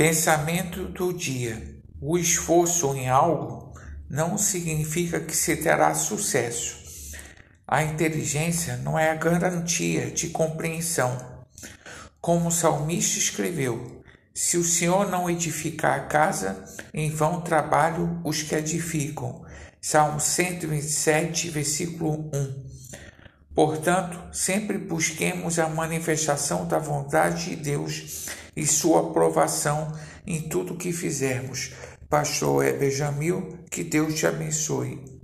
Pensamento do dia: o esforço em algo não significa que se terá sucesso. A inteligência não é a garantia de compreensão. Como o salmista escreveu: Se o Senhor não edificar a casa, em vão trabalham os que edificam. Salmo 127, versículo 1. Portanto, sempre busquemos a manifestação da vontade de Deus e sua aprovação em tudo que fizermos. Pastor Eber Jamil, que Deus te abençoe.